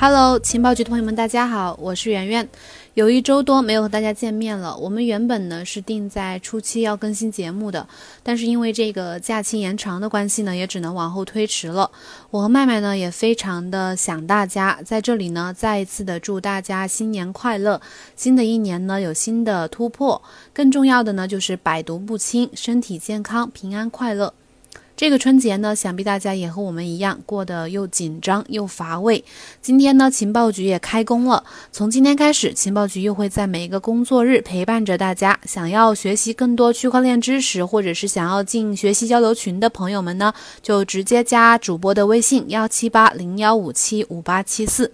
Hello，情报局的朋友们，大家好，我是圆圆。有一周多没有和大家见面了。我们原本呢是定在初期要更新节目的，但是因为这个假期延长的关系呢，也只能往后推迟了。我和麦麦呢也非常的想大家，在这里呢再一次的祝大家新年快乐，新的一年呢有新的突破，更重要的呢就是百毒不侵，身体健康，平安快乐。这个春节呢，想必大家也和我们一样过得又紧张又乏味。今天呢，情报局也开工了。从今天开始，情报局又会在每一个工作日陪伴着大家。想要学习更多区块链知识，或者是想要进学习交流群的朋友们呢，就直接加主播的微信幺七八零幺五七五八七四。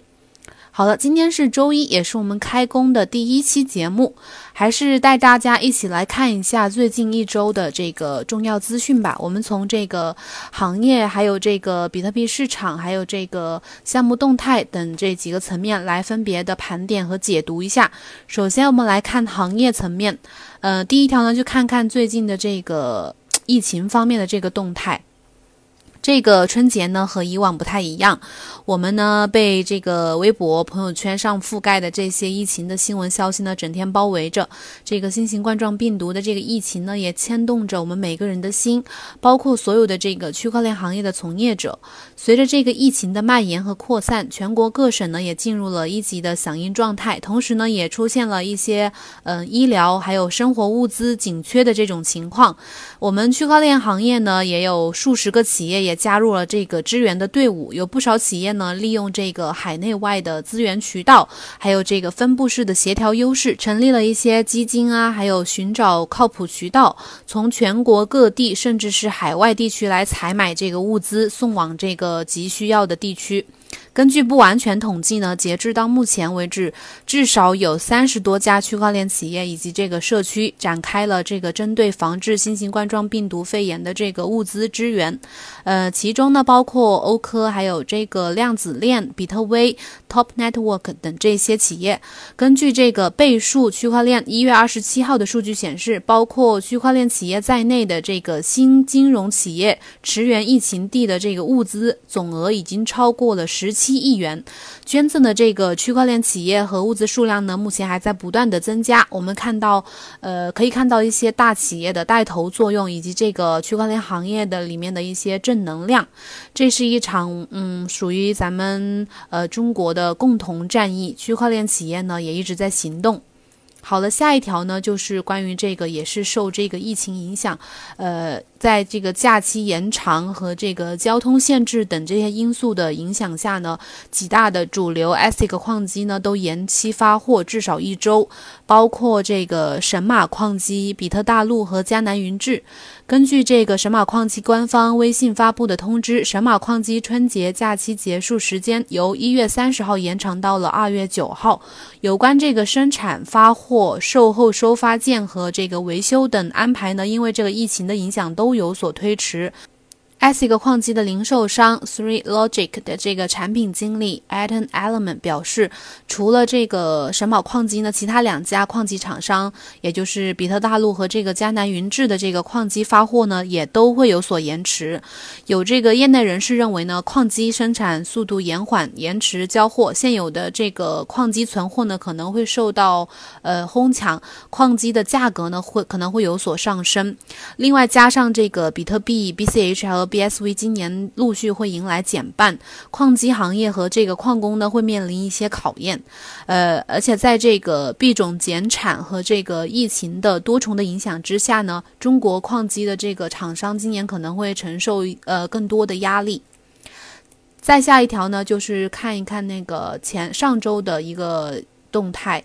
好了，今天是周一，也是我们开工的第一期节目，还是带大家一起来看一下最近一周的这个重要资讯吧。我们从这个行业，还有这个比特币市场，还有这个项目动态等这几个层面来分别的盘点和解读一下。首先，我们来看行业层面，呃，第一条呢，就看看最近的这个疫情方面的这个动态。这个春节呢和以往不太一样，我们呢被这个微博、朋友圈上覆盖的这些疫情的新闻消息呢整天包围着。这个新型冠状病毒的这个疫情呢也牵动着我们每个人的心，包括所有的这个区块链行业的从业者。随着这个疫情的蔓延和扩散，全国各省呢也进入了一级的响应状态，同时呢也出现了一些嗯医疗还有生活物资紧缺的这种情况。我们区块链行业呢也有数十个企业也。加入了这个支援的队伍，有不少企业呢，利用这个海内外的资源渠道，还有这个分布式的协调优势，成立了一些基金啊，还有寻找靠谱渠道，从全国各地甚至是海外地区来采买这个物资，送往这个急需要的地区。根据不完全统计呢，截至到目前为止，至少有三十多家区块链企业以及这个社区展开了这个针对防治新型冠状病毒肺炎的这个物资支援。呃，其中呢包括欧科、还有这个量子链、比特威、Top Network 等这些企业。根据这个倍数区块链一月二十七号的数据显示，包括区块链企业在内的这个新金融企业驰援疫情地的这个物资总额已经超过了十十。七亿元捐赠的这个区块链企业和物资数量呢，目前还在不断的增加。我们看到，呃，可以看到一些大企业的带头作用，以及这个区块链行业的里面的一些正能量。这是一场，嗯，属于咱们呃中国的共同战役。区块链企业呢，也一直在行动。好了，下一条呢，就是关于这个，也是受这个疫情影响，呃。在这个假期延长和这个交通限制等这些因素的影响下呢，几大的主流 ASIC 矿机呢都延期发货至少一周，包括这个神马矿机、比特大陆和迦南云智。根据这个神马矿机官方微信发布的通知，神马矿机春节假期结束时间由一月三十号延长到了二月九号。有关这个生产、发货、售后收发件和这个维修等安排呢，因为这个疫情的影响都。有所推迟。ASIC 矿机的零售商 Three Logic 的这个产品经理 Aton Element 表示，除了这个神宝矿机呢，其他两家矿机厂商，也就是比特大陆和这个迦南云智的这个矿机发货呢，也都会有所延迟。有这个业内人士认为呢，矿机生产速度延缓，延迟交货，现有的这个矿机存货呢，可能会受到呃哄抢，矿机的价格呢会可能会有所上升。另外加上这个比特币 BCH 和 BSV 今年陆续会迎来减半，矿机行业和这个矿工呢会面临一些考验，呃，而且在这个币种减产和这个疫情的多重的影响之下呢，中国矿机的这个厂商今年可能会承受呃更多的压力。再下一条呢，就是看一看那个前上周的一个动态。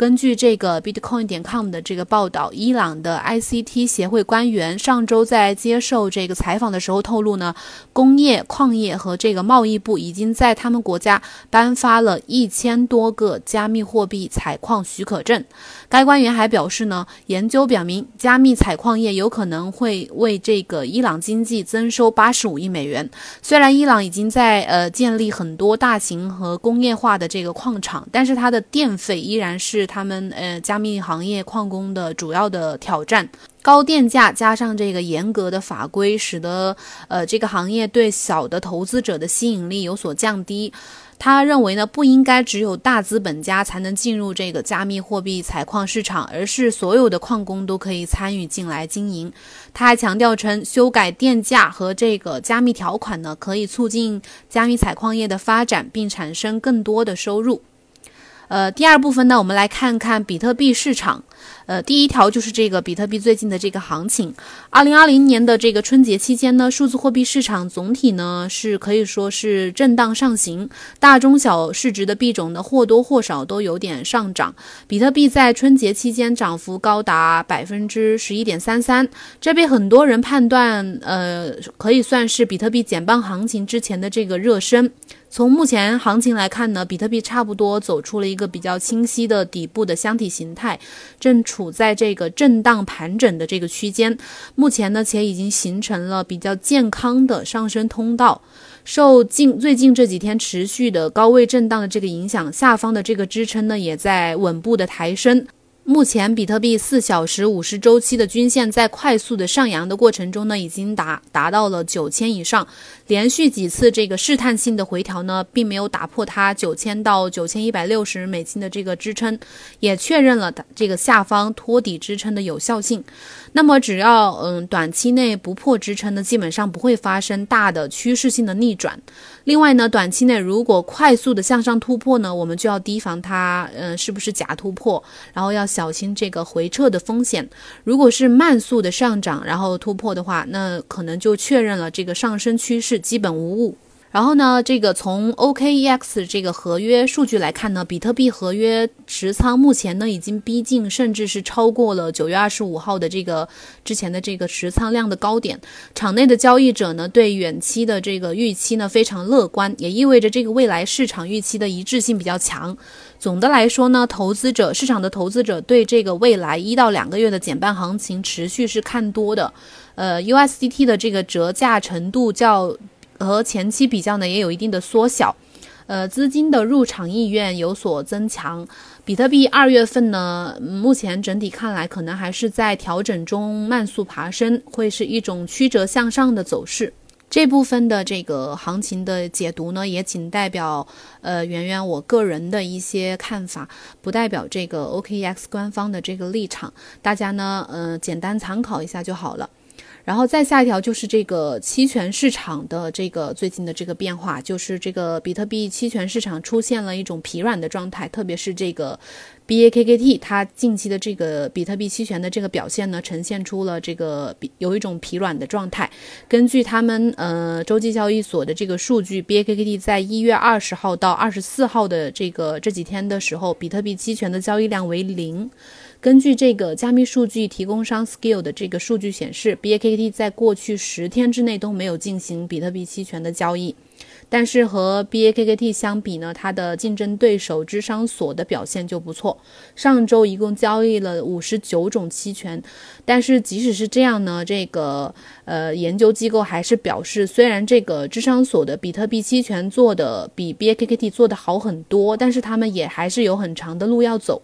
根据这个 Bitcoin 点 com 的这个报道，伊朗的 ICT 协会官员上周在接受这个采访的时候透露呢，工业、矿业和这个贸易部已经在他们国家颁发了一千多个加密货币采矿许可证。该官员还表示呢，研究表明，加密采矿业有可能会为这个伊朗经济增收八十五亿美元。虽然伊朗已经在呃建立很多大型和工业化的这个矿场，但是它的电费依然是。他们呃加密行业矿工的主要的挑战。高电价加上这个严格的法规，使得呃这个行业对小的投资者的吸引力有所降低。他认为呢，不应该只有大资本家才能进入这个加密货币采矿市场，而是所有的矿工都可以参与进来经营。他还强调称，修改电价和这个加密条款呢，可以促进加密采矿业的发展，并产生更多的收入。呃，第二部分呢，我们来看看比特币市场。呃，第一条就是这个比特币最近的这个行情。二零二零年的这个春节期间呢，数字货币市场总体呢是可以说是震荡上行，大中小市值的币种呢或多或少都有点上涨。比特币在春节期间涨幅高达百分之十一点三三，这被很多人判断，呃，可以算是比特币减半行情之前的这个热身。从目前行情来看呢，比特币差不多走出了一个比较清晰的底部的箱体形态，正处在这个震荡盘整的这个区间。目前呢，且已经形成了比较健康的上升通道。受近最近这几天持续的高位震荡的这个影响，下方的这个支撑呢，也在稳步的抬升。目前，比特币四小时五十周期的均线在快速的上扬的过程中呢，已经达达到了九千以上。连续几次这个试探性的回调呢，并没有打破它九千到九千一百六十美金的这个支撑，也确认了这个下方托底支撑的有效性。那么，只要嗯短期内不破支撑呢，基本上不会发生大的趋势性的逆转。另外呢，短期内如果快速的向上突破呢，我们就要提防它嗯是不是假突破，然后要小心这个回撤的风险。如果是慢速的上涨，然后突破的话，那可能就确认了这个上升趋势。基本无误。然后呢，这个从 OKEX 这个合约数据来看呢，比特币合约持仓目前呢已经逼近，甚至是超过了九月二十五号的这个之前的这个持仓量的高点。场内的交易者呢对远期的这个预期呢非常乐观，也意味着这个未来市场预期的一致性比较强。总的来说呢，投资者市场的投资者对这个未来一到两个月的减半行情持续是看多的。呃，USDT 的这个折价程度较和前期比较呢，也有一定的缩小。呃，资金的入场意愿有所增强。比特币二月份呢，目前整体看来可能还是在调整中慢速爬升，会是一种曲折向上的走势。这部分的这个行情的解读呢，也仅代表呃圆圆我个人的一些看法，不代表这个 OKX 官方的这个立场，大家呢，呃，简单参考一下就好了。然后再下一条就是这个期权市场的这个最近的这个变化，就是这个比特币期权市场出现了一种疲软的状态，特别是这个 BAKKT，它近期的这个比特币期权的这个表现呢，呈现出了这个有一种疲软的状态。根据他们呃洲际交易所的这个数据，BAKKT 在一月二十号到二十四号的这个这几天的时候，比特币期权的交易量为零。根据这个加密数据提供商 Skill 的这个数据显示，BAKT 在过去十天之内都没有进行比特币期权的交易。但是和 BAKT 相比呢，它的竞争对手智商所的表现就不错。上周一共交易了五十九种期权。但是即使是这样呢，这个呃研究机构还是表示，虽然这个智商所的比特币期权做的比 BAKT 做的好很多，但是他们也还是有很长的路要走。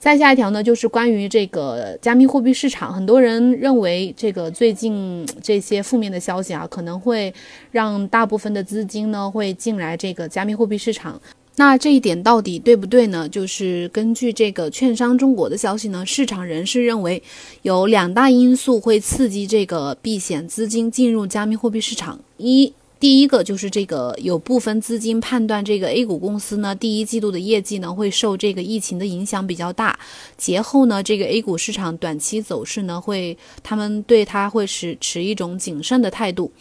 再下一条呢，就是关于这个加密货币市场，很多人认为这个最近这些负面的消息啊，可能会让大部分的资金呢会进来这个加密货币市场。那这一点到底对不对呢？就是根据这个券商中国的消息呢，市场人士认为有两大因素会刺激这个避险资金进入加密货币市场。一第一个就是这个有部分资金判断这个 A 股公司呢，第一季度的业绩呢会受这个疫情的影响比较大，节后呢这个 A 股市场短期走势呢会，他们对它会持持一种谨慎的态度。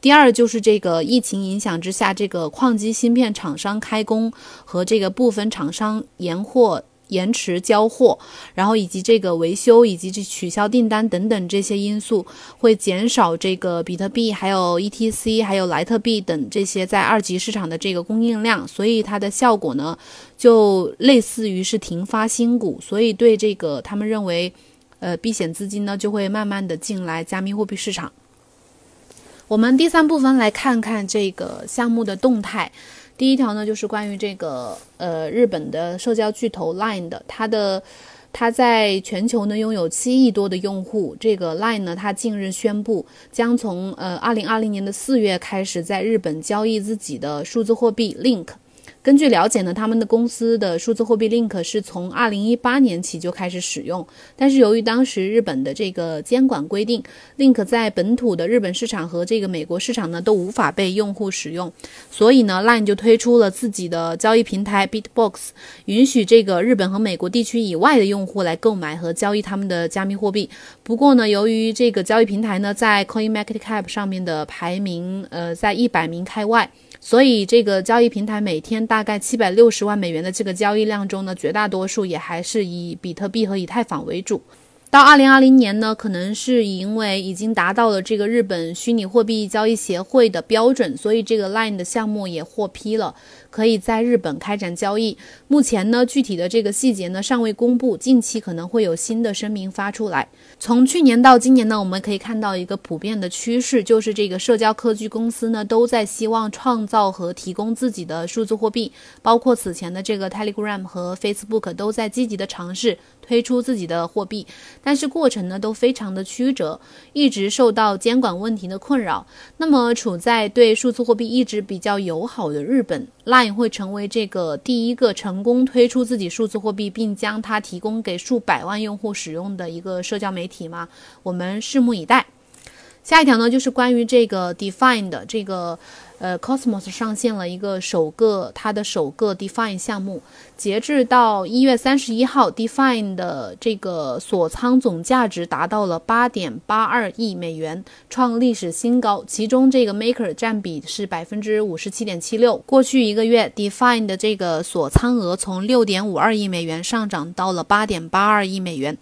第二就是这个疫情影响之下，这个矿机芯片厂商开工和这个部分厂商延货。延迟交货，然后以及这个维修以及这取消订单等等这些因素，会减少这个比特币、还有 ETC、还有莱特币等这些在二级市场的这个供应量，所以它的效果呢，就类似于是停发新股，所以对这个他们认为，呃，避险资金呢就会慢慢的进来加密货币市场。我们第三部分来看看这个项目的动态。第一条呢，就是关于这个呃日本的社交巨头 Line 的，它的它在全球呢拥有七亿多的用户。这个 Line 呢，它近日宣布将从呃二零二零年的四月开始在日本交易自己的数字货币 Link。根据了解呢，他们的公司的数字货币 Link 是从二零一八年起就开始使用，但是由于当时日本的这个监管规定，Link 在本土的日本市场和这个美国市场呢都无法被用户使用，所以呢，Line 就推出了自己的交易平台 Bitbox，允许这个日本和美国地区以外的用户来购买和交易他们的加密货币。不过呢，由于这个交易平台呢在 CoinMarketCap 上面的排名，呃，在一百名开外。所以，这个交易平台每天大概七百六十万美元的这个交易量中呢，绝大多数也还是以比特币和以太坊为主。到二零二零年呢，可能是因为已经达到了这个日本虚拟货币交易协会的标准，所以这个 Line 的项目也获批了。可以在日本开展交易。目前呢，具体的这个细节呢尚未公布，近期可能会有新的声明发出来。从去年到今年呢，我们可以看到一个普遍的趋势，就是这个社交科技公司呢都在希望创造和提供自己的数字货币，包括此前的这个 Telegram 和 Facebook 都在积极的尝试推出自己的货币，但是过程呢都非常的曲折，一直受到监管问题的困扰。那么处在对数字货币一直比较友好的日本。会成为这个第一个成功推出自己数字货币，并将它提供给数百万用户使用的一个社交媒体吗？我们拭目以待。下一条呢，就是关于这个 Define 的这个。呃，Cosmos 上线了一个首个它的首个 Define 项目，截至到一月三十一号，Define 的这个锁仓总价值达到了八点八二亿美元，创历史新高。其中这个 Maker 占比是百分之五十七点七六。过去一个月，Define 的这个锁仓额从六点五二亿美元上涨到了八点八二亿美元。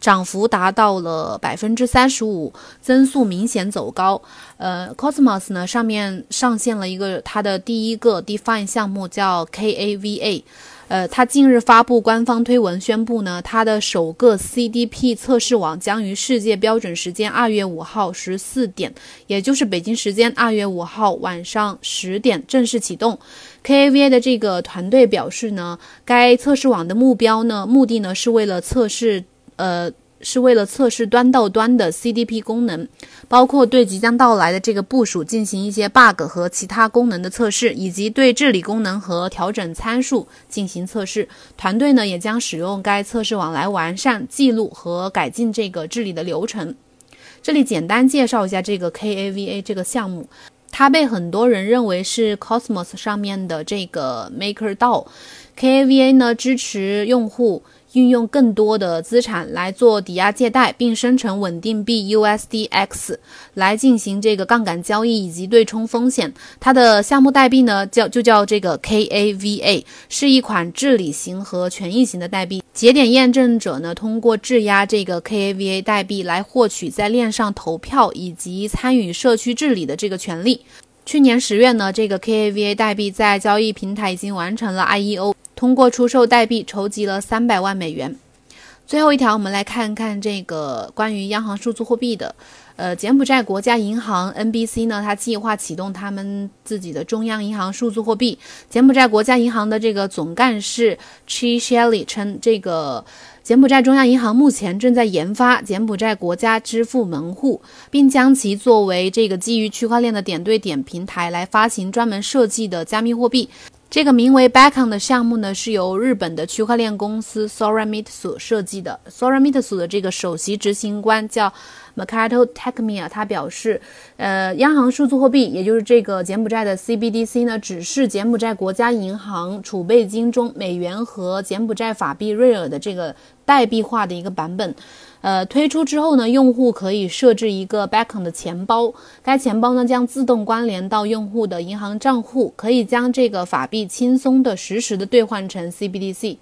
涨幅达到了百分之三十五，增速明显走高。呃，Cosmos 呢上面上线了一个它的第一个 Define 项目，叫 KAVA。呃，它近日发布官方推文宣布呢，它的首个 CDP 测试网将于世界标准时间二月五号十四点，也就是北京时间二月五号晚上十点正式启动。KAVA 的这个团队表示呢，该测试网的目标呢，目的呢是为了测试。呃，是为了测试端到端的 CDP 功能，包括对即将到来的这个部署进行一些 bug 和其他功能的测试，以及对治理功能和调整参数进行测试。团队呢也将使用该测试网来完善、记录和改进这个治理的流程。这里简单介绍一下这个 KAVA 这个项目，它被很多人认为是 Cosmos 上面的这个 MakerDAO。KAVA 呢支持用户。运用更多的资产来做抵押借贷，并生成稳定币 USDX 来进行这个杠杆交易以及对冲风险。它的项目代币呢叫就叫这个 KAVA，是一款治理型和权益型的代币。节点验证者呢通过质押这个 KAVA 代币来获取在链上投票以及参与社区治理的这个权利。去年十月呢，这个 KAVA 代币在交易平台已经完成了 IEO。通过出售代币筹集了三百万美元。最后一条，我们来看看这个关于央行数字货币的。呃，柬埔寨国家银行 NBC 呢，它计划启动他们自己的中央银行数字货币。柬埔寨国家银行的这个总干事 Chi Shelly 称，这个柬埔寨中央银行目前正在研发柬埔寨国家支付门户，并将其作为这个基于区块链的点对点平台来发行专门设计的加密货币。这个名为 Backon 的项目呢，是由日本的区块链公司 Soramitsu 设计的。Soramitsu 的这个首席执行官叫 Makato Takemiya，他表示，呃，央行数字货币，也就是这个柬埔寨的 CBDC 呢，只是柬埔寨国家银行储备金中美元和柬埔寨法币瑞尔的这个代币化的一个版本。呃，推出之后呢，用户可以设置一个 Backon 的钱包，该钱包呢将自动关联到用户的银行账户，可以将这个法币轻松的实时的兑换成 CBDC。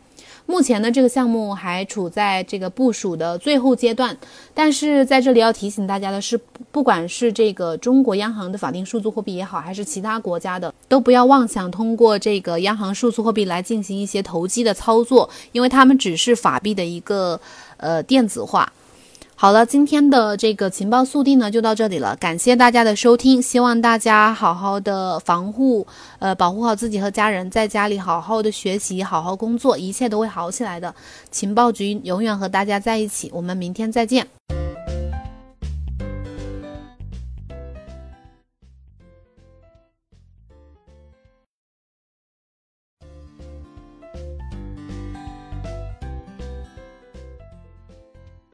目前呢，这个项目还处在这个部署的最后阶段，但是在这里要提醒大家的是，不管是这个中国央行的法定数字货币也好，还是其他国家的，都不要妄想通过这个央行数字货币来进行一些投机的操作，因为他们只是法币的一个。呃，电子化。好了，今天的这个情报速递呢就到这里了，感谢大家的收听，希望大家好好的防护，呃，保护好自己和家人，在家里好好的学习，好好工作，一切都会好起来的。情报局永远和大家在一起，我们明天再见。